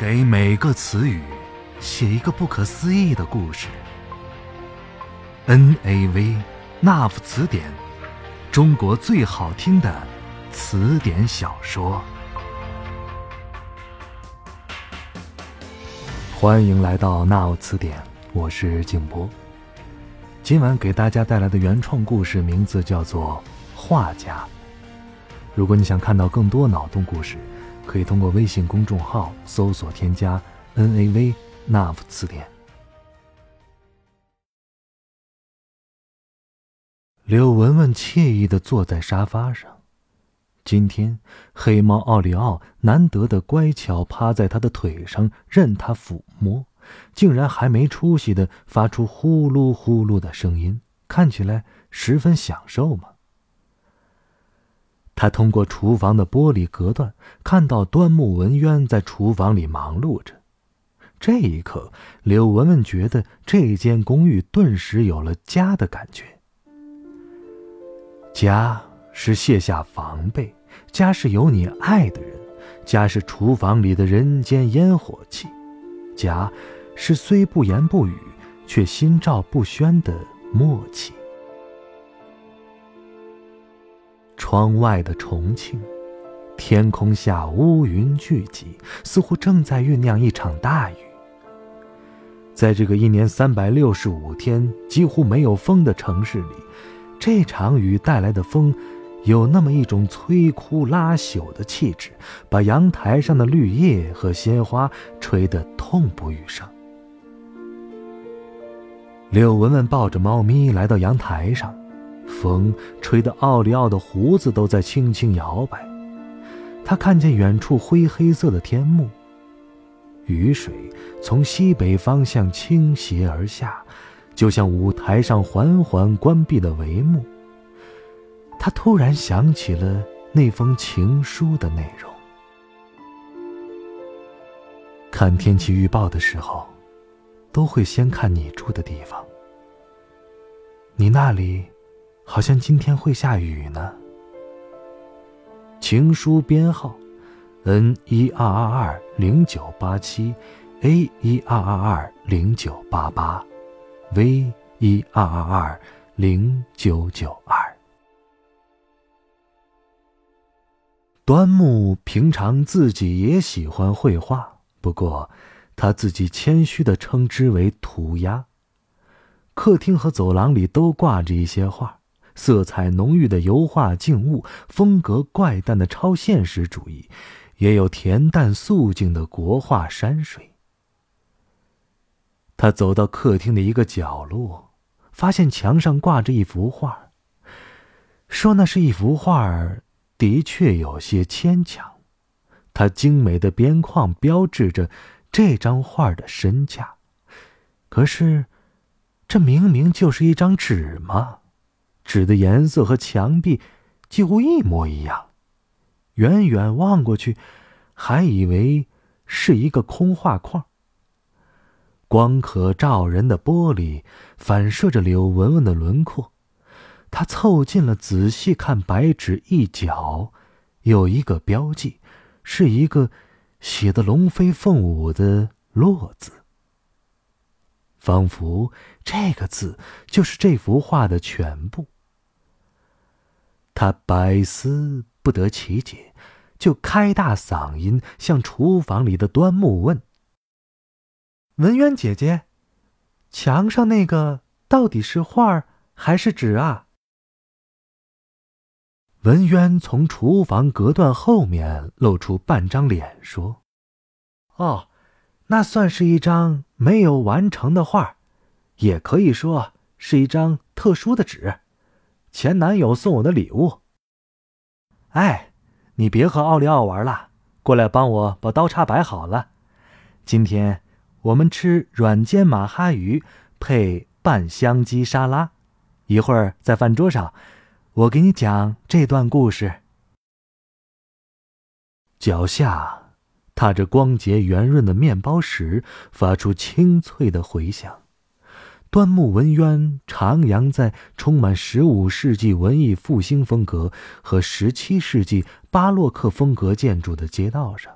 给每个词语写一个不可思议的故事。N A V 那夫词典，中国最好听的词典小说。欢迎来到那夫词典，我是静波。今晚给大家带来的原创故事名字叫做《画家》。如果你想看到更多脑洞故事，可以通过微信公众号搜索添加 “n a v n a v 词典”。柳文文惬意的坐在沙发上，今天黑猫奥利奥难得的乖巧趴在他的腿上，任他抚摸，竟然还没出息的发出呼噜呼噜的声音，看起来十分享受嘛。他通过厨房的玻璃隔断，看到端木文渊在厨房里忙碌着。这一刻，柳文文觉得这间公寓顿时有了家的感觉。家是卸下防备，家是有你爱的人，家是厨房里的人间烟火气，家是虽不言不语，却心照不宣的默契。窗外的重庆，天空下乌云聚集，似乎正在酝酿一场大雨。在这个一年三百六十五天几乎没有风的城市里，这场雨带来的风，有那么一种摧枯拉朽的气质，把阳台上的绿叶和鲜花吹得痛不欲生。柳文文抱着猫咪来到阳台上。风吹得奥利奥的胡子都在轻轻摇摆，他看见远处灰黑色的天幕，雨水从西北方向倾斜而下，就像舞台上缓缓关闭的帷幕。他突然想起了那封情书的内容。看天气预报的时候，都会先看你住的地方，你那里。好像今天会下雨呢。情书编号：N 一二二二零九八七，A 一二二二零九八八，V 一二二二零九九二。端木平常自己也喜欢绘画，不过他自己谦虚的称之为涂鸦。客厅和走廊里都挂着一些画。色彩浓郁的油画静物，风格怪诞的超现实主义，也有恬淡素静的国画山水。他走到客厅的一个角落，发现墙上挂着一幅画。说那是一幅画，的确有些牵强。它精美的边框标志着这张画的身价。可是，这明明就是一张纸嘛！纸的颜色和墙壁几乎一模一样，远远望过去，还以为是一个空画框。光可照人的玻璃反射着柳文文的轮廓，他凑近了仔细看白纸一角，有一个标记，是一个写的龙飞凤舞的“落”字。仿佛这个字就是这幅画的全部。他百思不得其解，就开大嗓音向厨房里的端木问：“文渊姐姐，墙上那个到底是画还是纸啊？”文渊从厨房隔断后面露出半张脸，说：“哦，那算是一张没有完成的画，也可以说是一张特殊的纸。”前男友送我的礼物。哎，你别和奥利奥玩了，过来帮我把刀叉摆好了。今天我们吃软煎马哈鱼配拌香鸡沙拉，一会儿在饭桌上，我给你讲这段故事。脚下踏着光洁圆润的面包石，发出清脆的回响。端木文渊徜徉在充满十五世纪文艺复兴风格和十七世纪巴洛克风格建筑的街道上，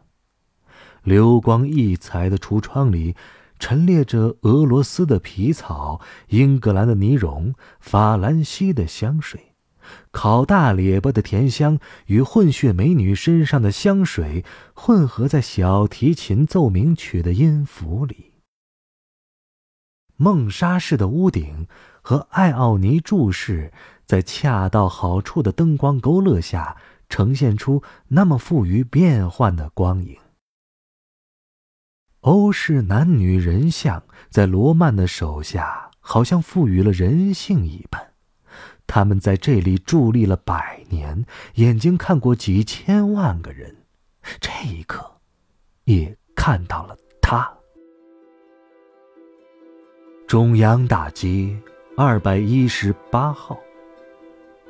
流光溢彩的橱窗里，陈列着俄罗斯的皮草、英格兰的呢绒、法兰西的香水。烤大列巴的甜香与混血美女身上的香水混合在小提琴奏鸣曲的音符里。梦莎式的屋顶和艾奥尼柱式在恰到好处的灯光勾勒下，呈现出那么富于变幻的光影。欧式男女人像在罗曼的手下，好像赋予了人性一般。他们在这里伫立了百年，眼睛看过几千万个人，这一刻，也看到了他。中央大街二百一十八号，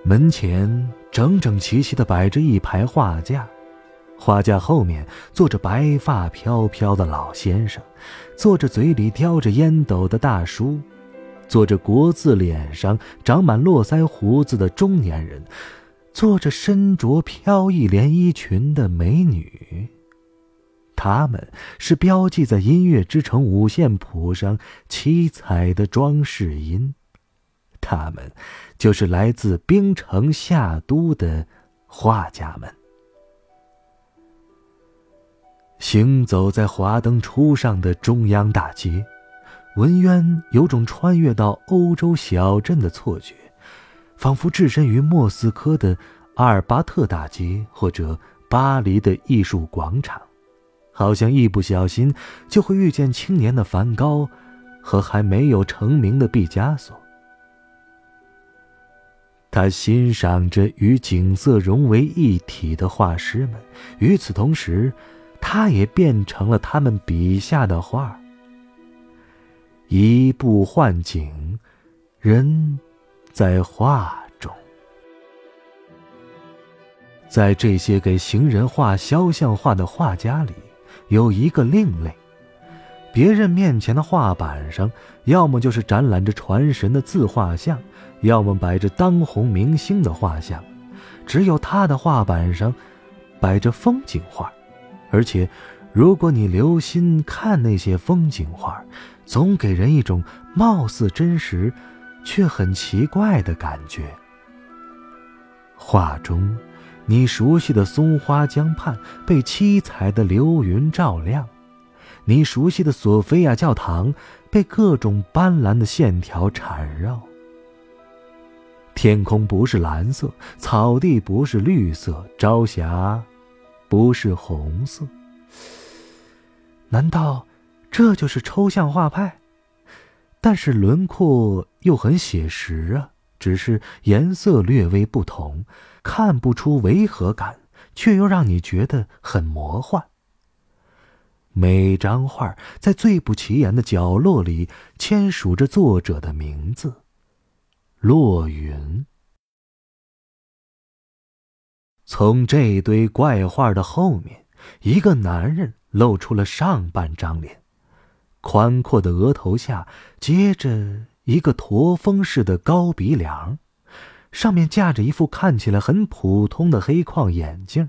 门前整整齐齐的摆着一排画架，画架后面坐着白发飘飘的老先生，坐着嘴里叼着烟斗的大叔。坐着国字脸上长满络腮胡子的中年人，坐着身着飘逸连衣裙的美女。他们是标记在音乐之城五线谱上七彩的装饰音，他们就是来自冰城夏都的画家们。行走在华灯初上的中央大街。文渊有种穿越到欧洲小镇的错觉，仿佛置身于莫斯科的阿尔巴特大街或者巴黎的艺术广场，好像一不小心就会遇见青年的梵高和还没有成名的毕加索。他欣赏着与景色融为一体的画师们，与此同时，他也变成了他们笔下的画。移步换景，人在画中。在这些给行人画肖像画的画家里，有一个另类。别人面前的画板上，要么就是展览着传神的自画像，要么摆着当红明星的画像，只有他的画板上，摆着风景画，而且，如果你留心看那些风景画。总给人一种貌似真实，却很奇怪的感觉。画中，你熟悉的松花江畔被七彩的流云照亮，你熟悉的索菲亚教堂被各种斑斓的线条缠绕。天空不是蓝色，草地不是绿色，朝霞不是红色。难道？这就是抽象画派，但是轮廓又很写实啊，只是颜色略微不同，看不出违和感，却又让你觉得很魔幻。每张画在最不起眼的角落里签署着作者的名字，落云。从这堆怪画的后面，一个男人露出了上半张脸。宽阔的额头下接着一个驼峰式的高鼻梁，上面架着一副看起来很普通的黑框眼镜。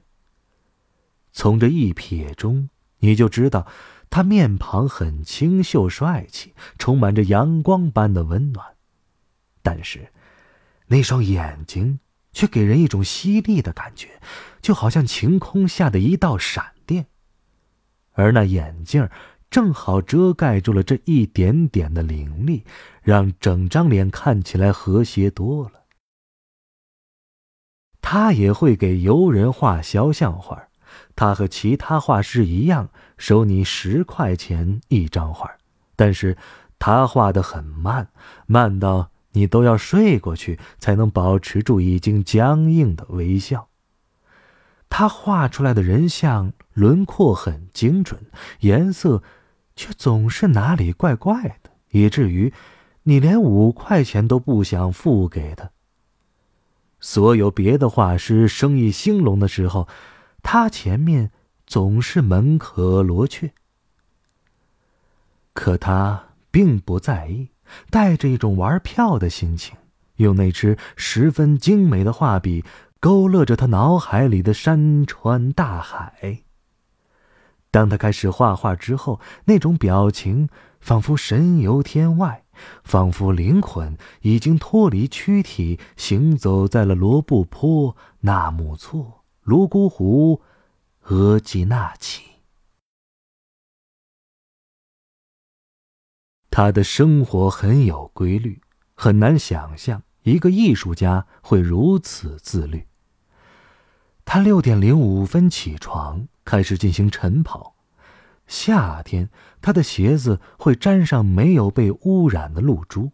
从这一瞥中，你就知道他面庞很清秀帅气，充满着阳光般的温暖。但是，那双眼睛却给人一种犀利的感觉，就好像晴空下的一道闪电。而那眼镜。正好遮盖住了这一点点的凌厉，让整张脸看起来和谐多了。他也会给游人画肖像画，他和其他画师一样，收你十块钱一张画，但是他画的很慢，慢到你都要睡过去才能保持住已经僵硬的微笑。他画出来的人像轮廓很精准，颜色。却总是哪里怪怪的，以至于你连五块钱都不想付给他。所有别的画师生意兴隆的时候，他前面总是门可罗雀。可他并不在意，带着一种玩票的心情，用那支十分精美的画笔勾勒着他脑海里的山川大海。当他开始画画之后，那种表情仿佛神游天外，仿佛灵魂已经脱离躯体，行走在了罗布泊、纳木错、泸沽湖、额济纳旗。他的生活很有规律，很难想象一个艺术家会如此自律。他六点零五分起床。开始进行晨跑。夏天，他的鞋子会沾上没有被污染的露珠；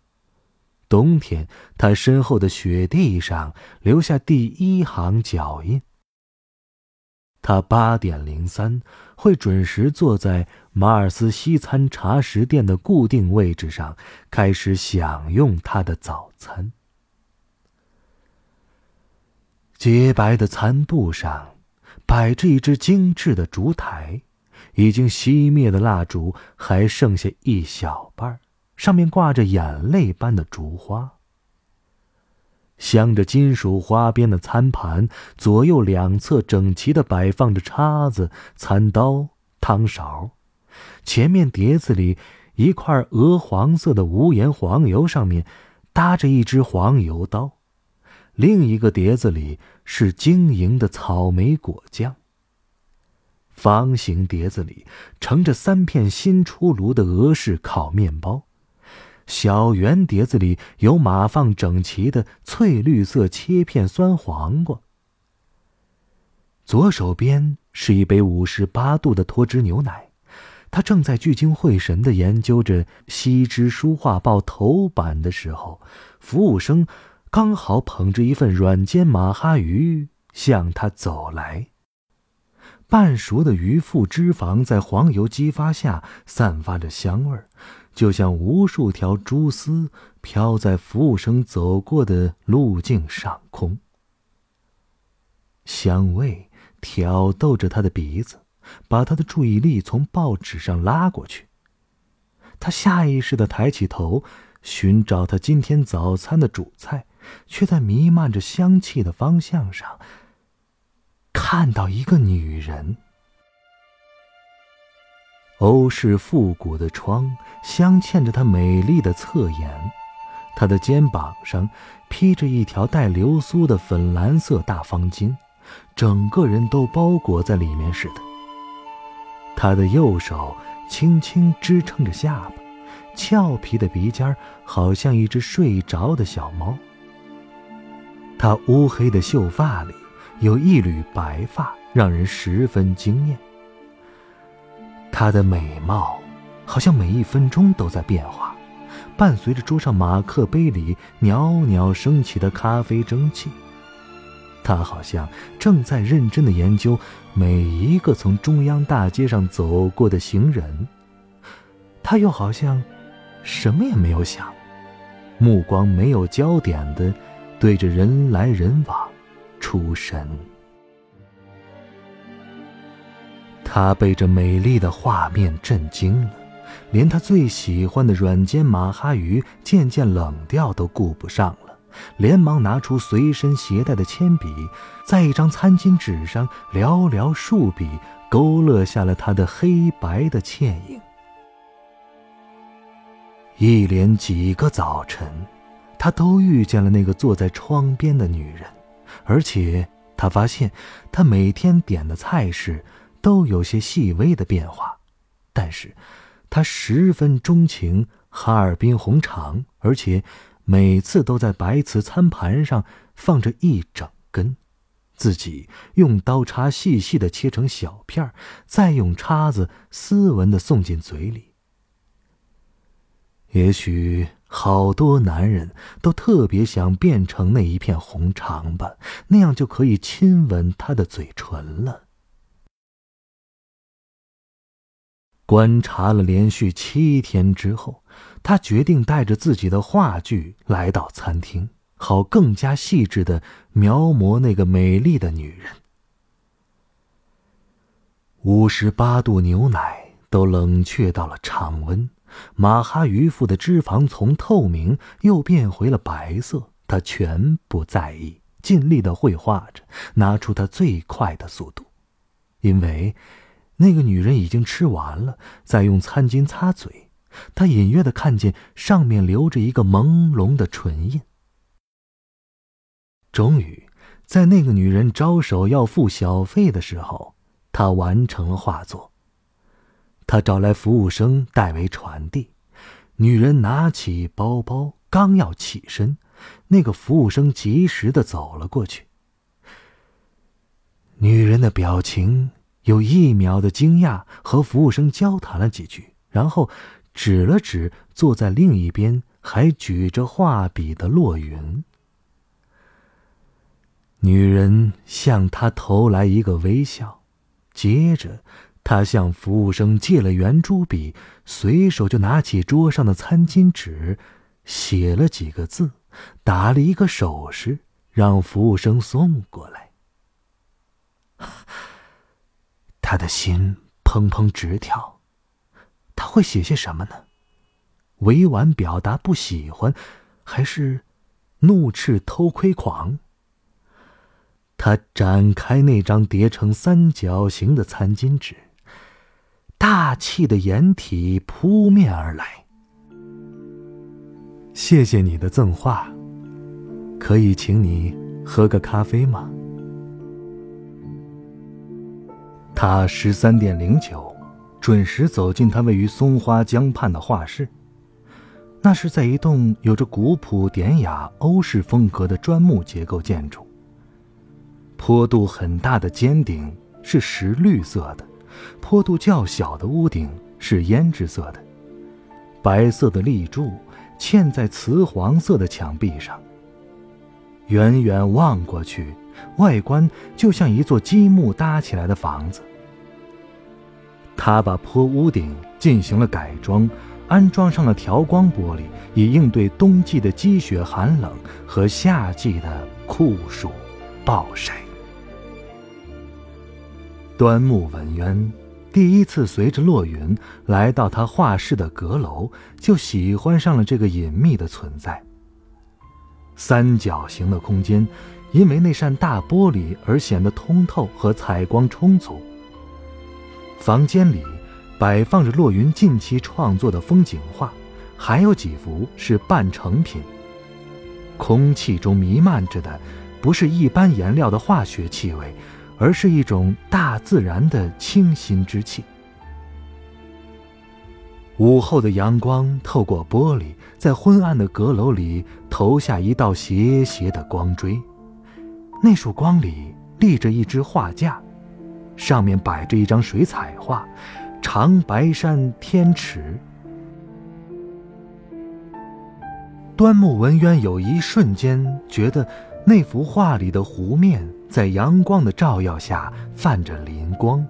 冬天，他身后的雪地上留下第一行脚印。他八点零三会准时坐在马尔斯西餐茶食店的固定位置上，开始享用他的早餐。洁白的餐布上。摆着一只精致的烛台，已经熄灭的蜡烛还剩下一小半上面挂着眼泪般的烛花。镶着金属花边的餐盘左右两侧整齐的摆放着叉子、餐刀、汤勺，前面碟子里一块鹅黄色的无盐黄油，上面搭着一只黄油刀。另一个碟子里是晶莹的草莓果酱。方形碟子里盛着三片新出炉的俄式烤面包，小圆碟子里有码放整齐的翠绿色切片酸黄瓜。左手边是一杯五十八度的脱脂牛奶，他正在聚精会神的研究着《西之书画报》头版的时候，服务生。刚好捧着一份软煎马哈鱼向他走来。半熟的鱼腹脂肪在黄油激发下散发着香味儿，就像无数条蛛丝飘在服务生走过的路径上空。香味挑逗着他的鼻子，把他的注意力从报纸上拉过去。他下意识的抬起头，寻找他今天早餐的主菜。却在弥漫着香气的方向上看到一个女人。欧式复古的窗镶嵌着她美丽的侧颜，她的肩膀上披着一条带流苏的粉蓝色大方巾，整个人都包裹在里面似的。她的右手轻轻支撑着下巴，俏皮的鼻尖好像一只睡着的小猫。她乌黑的秀发里有一缕白发，让人十分惊艳。她的美貌好像每一分钟都在变化，伴随着桌上马克杯里袅袅升起的咖啡蒸汽。她好像正在认真的研究每一个从中央大街上走过的行人，她又好像什么也没有想，目光没有焦点的。对着人来人往，出神。他被这美丽的画面震惊了，连他最喜欢的软煎马哈鱼渐渐冷掉都顾不上了，连忙拿出随身携带的铅笔，在一张餐巾纸上寥寥数笔勾勒下了他的黑白的倩影。一连几个早晨。他都遇见了那个坐在窗边的女人，而且他发现，他每天点的菜式都有些细微的变化，但是，他十分钟情哈尔滨红肠，而且每次都在白瓷餐盘上放着一整根，自己用刀叉细细的切成小片再用叉子斯文的送进嘴里。也许。好多男人都特别想变成那一片红肠吧，那样就可以亲吻她的嘴唇了。观察了连续七天之后，他决定带着自己的话剧来到餐厅，好更加细致的描摹那个美丽的女人。五十八度牛奶都冷却到了常温。马哈鱼腹的脂肪从透明又变回了白色，他全不在意，尽力的绘画着，拿出他最快的速度，因为那个女人已经吃完了，在用餐巾擦嘴。他隐约的看见上面留着一个朦胧的唇印。终于，在那个女人招手要付小费的时候，他完成了画作。他找来服务生代为传递。女人拿起包包，刚要起身，那个服务生及时的走了过去。女人的表情有一秒的惊讶，和服务生交谈了几句，然后。指了指坐在另一边还举着画笔的洛云，女人向他投来一个微笑，接着，他向服务生借了圆珠笔，随手就拿起桌上的餐巾纸，写了几个字，打了一个手势，让服务生送过来。他的心砰砰直跳。他会写些什么呢？委婉表达不喜欢，还是怒斥偷窥狂？他展开那张叠成三角形的餐巾纸，大气的掩体扑面而来。谢谢你的赠画，可以请你喝个咖啡吗？他十三点零九。准时走进他位于松花江畔的画室，那是在一栋有着古朴典雅欧式风格的砖木结构建筑。坡度很大的尖顶是石绿色的，坡度较小的屋顶是胭脂色的，白色的立柱嵌在瓷黄色的墙壁上。远远望过去，外观就像一座积木搭起来的房子。他把坡屋顶进行了改装，安装上了调光玻璃，以应对冬季的积雪寒冷和夏季的酷暑暴晒。端木文渊第一次随着洛云来到他画室的阁楼，就喜欢上了这个隐秘的存在。三角形的空间，因为那扇大玻璃而显得通透和采光充足。房间里摆放着洛云近期创作的风景画，还有几幅是半成品。空气中弥漫着的，不是一般颜料的化学气味，而是一种大自然的清新之气。午后的阳光透过玻璃，在昏暗的阁楼里投下一道斜斜的光锥，那束光里立着一只画架。上面摆着一张水彩画，长白山天池。端木文渊有一瞬间觉得那幅画里的湖面在阳光的照耀下泛着灵光，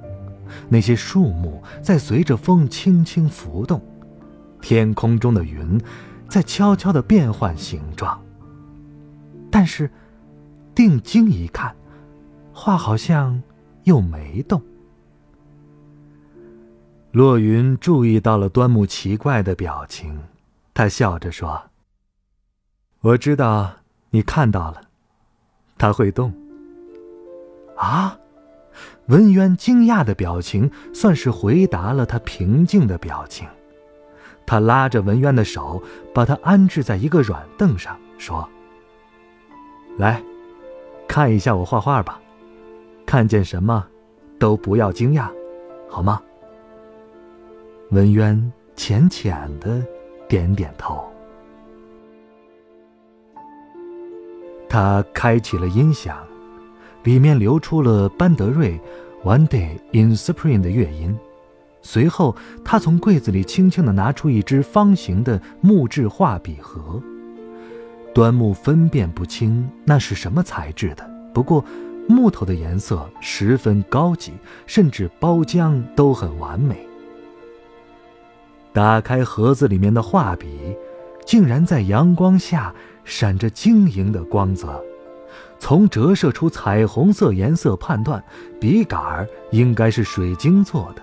那些树木在随着风轻轻浮动，天空中的云在悄悄地变换形状。但是，定睛一看，画好像……又没动。洛云注意到了端木奇怪的表情，他笑着说：“我知道你看到了，他会动。”啊！文渊惊讶的表情算是回答了他平静的表情。他拉着文渊的手，把他安置在一个软凳上，说：“来，看一下我画画吧。”看见什么，都不要惊讶，好吗？文渊浅浅的点点头。他开启了音响，里面流出了班德瑞《One Day in Spring》的乐音。随后，他从柜子里轻轻的拿出一只方形的木质画笔盒。端木分辨不清那是什么材质的，不过。木头的颜色十分高级，甚至包浆都很完美。打开盒子里面的画笔，竟然在阳光下闪着晶莹的光泽。从折射出彩虹色颜色判断，笔杆儿应该是水晶做的。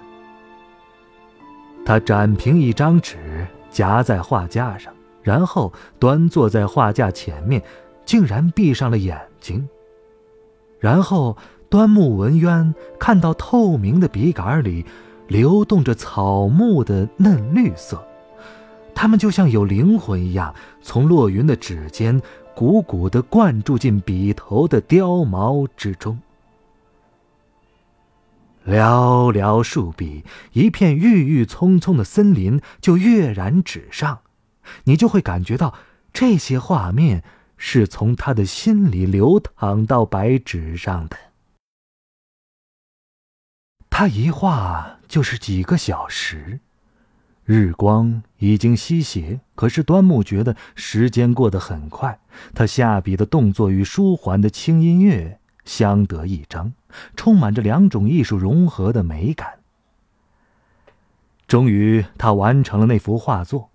他展平一张纸，夹在画架上，然后端坐在画架前面，竟然闭上了眼睛。然后端木文渊看到透明的笔杆里流动着草木的嫩绿色，它们就像有灵魂一样，从落云的指尖汩汩地灌注进笔头的雕毛之中。寥寥数笔，一片郁郁葱葱的森林就跃然纸上，你就会感觉到这些画面是从他的心里流淌到白纸上的。他一画就是几个小时，日光已经西斜，可是端木觉得时间过得很快。他下笔的动作与舒缓的轻音乐。相得益彰，充满着两种艺术融合的美感。终于，他完成了那幅画作，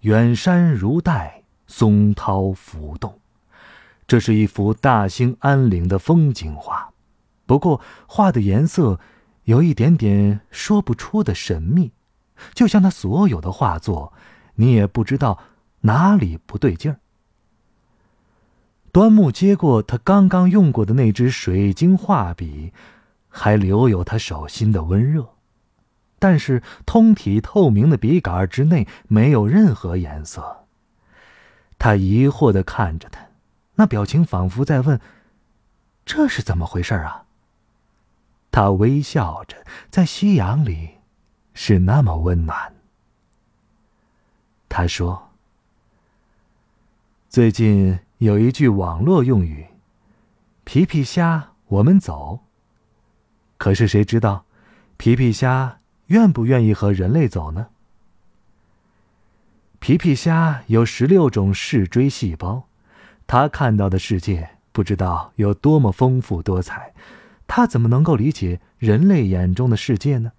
远山如黛，松涛浮动。这是一幅大兴安岭的风景画，不过画的颜色有一点点说不出的神秘，就像他所有的画作，你也不知道哪里不对劲儿。端木接过他刚刚用过的那支水晶画笔，还留有他手心的温热，但是通体透明的笔杆之内没有任何颜色。他疑惑的看着他，那表情仿佛在问：“这是怎么回事啊？”他微笑着，在夕阳里，是那么温暖。他说：“最近。”有一句网络用语：“皮皮虾，我们走。”可是谁知道，皮皮虾愿不愿意和人类走呢？皮皮虾有十六种视锥细胞，它看到的世界不知道有多么丰富多彩，它怎么能够理解人类眼中的世界呢？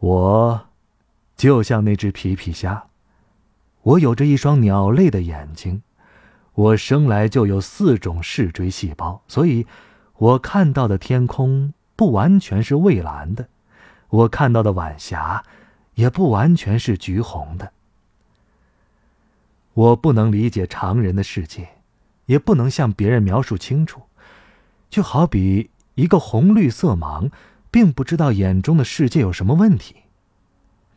我，就像那只皮皮虾。我有着一双鸟类的眼睛，我生来就有四种视锥细胞，所以，我看到的天空不完全是蔚蓝的，我看到的晚霞，也不完全是橘红的。我不能理解常人的世界，也不能向别人描述清楚，就好比一个红绿色盲，并不知道眼中的世界有什么问题，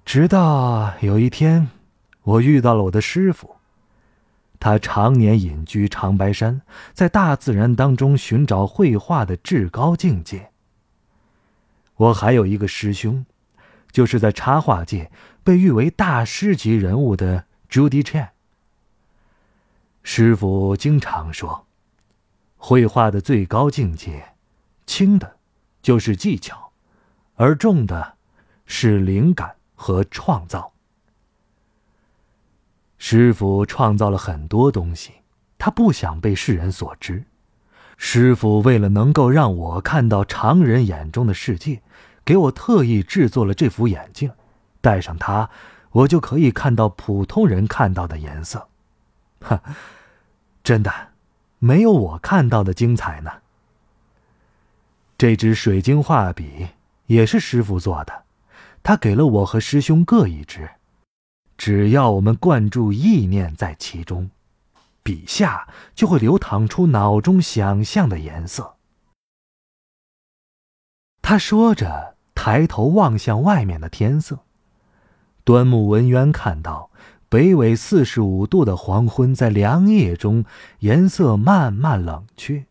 直到有一天。我遇到了我的师傅，他常年隐居长白山，在大自然当中寻找绘画的至高境界。我还有一个师兄，就是在插画界被誉为大师级人物的 Judy Chan。师傅经常说，绘画的最高境界，轻的，就是技巧，而重的，是灵感和创造。师傅创造了很多东西，他不想被世人所知。师傅为了能够让我看到常人眼中的世界，给我特意制作了这副眼镜，戴上它，我就可以看到普通人看到的颜色。哈，真的，没有我看到的精彩呢。这支水晶画笔也是师傅做的，他给了我和师兄各一支。只要我们灌注意念在其中，笔下就会流淌出脑中想象的颜色。他说着，抬头望向外面的天色。端木文渊看到北纬四十五度的黄昏在凉夜中颜色慢慢冷却，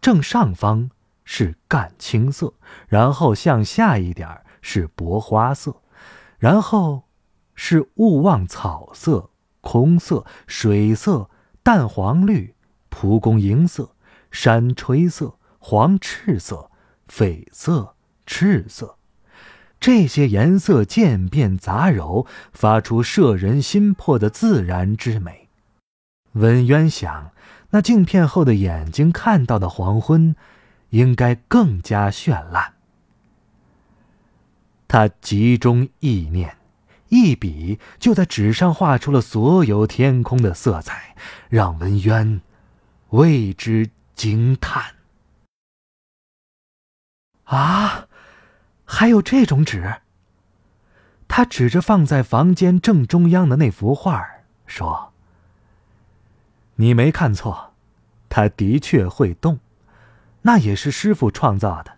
正上方是淡青色，然后向下一点儿是薄花色，然后。是勿忘草色、空色、水色、淡黄绿、蒲公英色、山吹色、黄赤色、绯色、赤色，这些颜色渐变杂糅，发出摄人心魄的自然之美。文渊想，那镜片后的眼睛看到的黄昏，应该更加绚烂。他集中意念。一笔就在纸上画出了所有天空的色彩，让文渊为之惊叹。啊，还有这种纸！他指着放在房间正中央的那幅画说：“你没看错，它的确会动，那也是师傅创造的。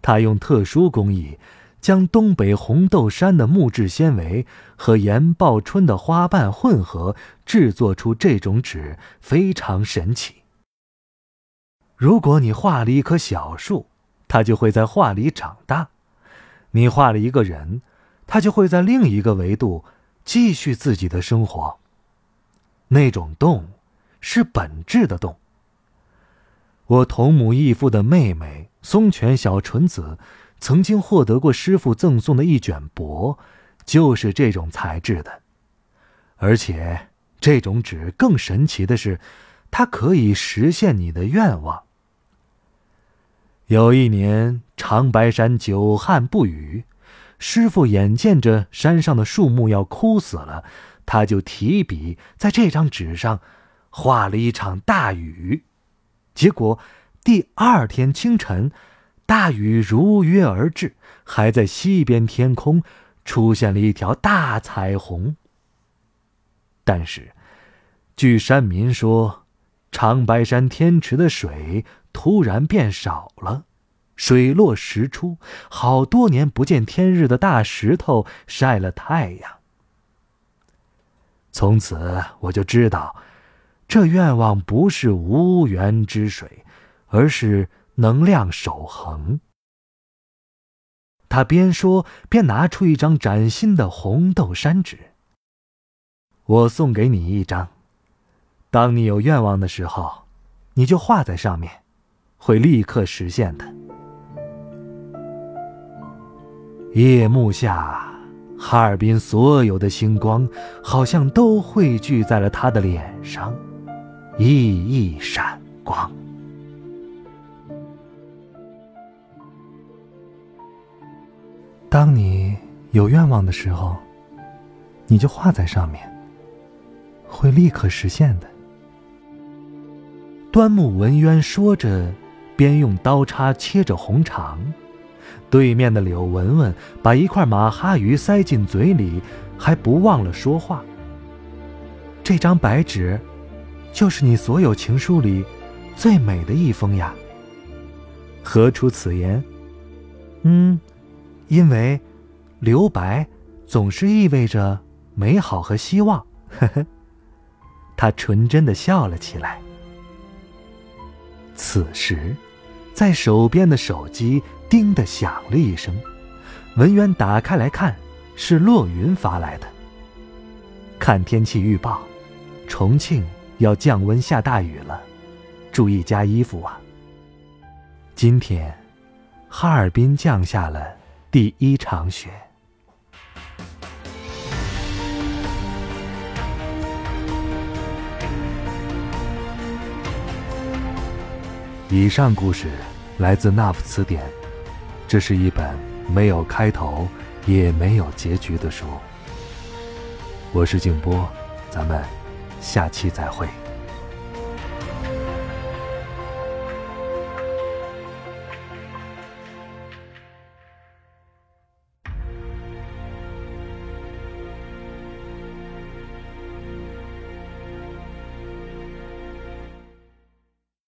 他用特殊工艺，将东北红豆杉的木质纤维和岩报春的花瓣混合，制作出这种纸，非常神奇。如果你画了一棵小树，它就会在画里长大；你画了一个人，他就会在另一个维度继续自己的生活。那种动，是本质的动。我同母异父的妹妹松泉小纯子，曾经获得过师傅赠送的一卷帛，就是这种材质的。而且这种纸更神奇的是，它可以实现你的愿望。有一年长白山久旱不雨，师傅眼见着山上的树木要枯死了，他就提笔在这张纸上画了一场大雨。结果，第二天清晨，大雨如约而至，还在西边天空出现了一条大彩虹。但是，据山民说，长白山天池的水突然变少了，水落石出，好多年不见天日的大石头晒了太阳。从此，我就知道。这愿望不是无源之水，而是能量守恒。他边说边拿出一张崭新的红豆山纸。我送给你一张，当你有愿望的时候，你就画在上面，会立刻实现的。夜幕下，哈尔滨所有的星光好像都汇聚在了他的脸上。熠熠闪光。当你有愿望的时候，你就画在上面，会立刻实现的。端木文渊说着，边用刀叉切着红肠。对面的柳文文把一块马哈鱼塞进嘴里，还不忘了说话。这张白纸。就是你所有情书里最美的一封呀。何出此言？嗯，因为留白总是意味着美好和希望。呵呵，他纯真的笑了起来。此时，在手边的手机“叮”的响了一声，文渊打开来看，是洛云发来的。看天气预报，重庆。要降温下大雨了，注意加衣服啊！今天，哈尔滨降下了第一场雪。以上故事来自《那夫词典》，这是一本没有开头也没有结局的书。我是静波，咱们。下期再会。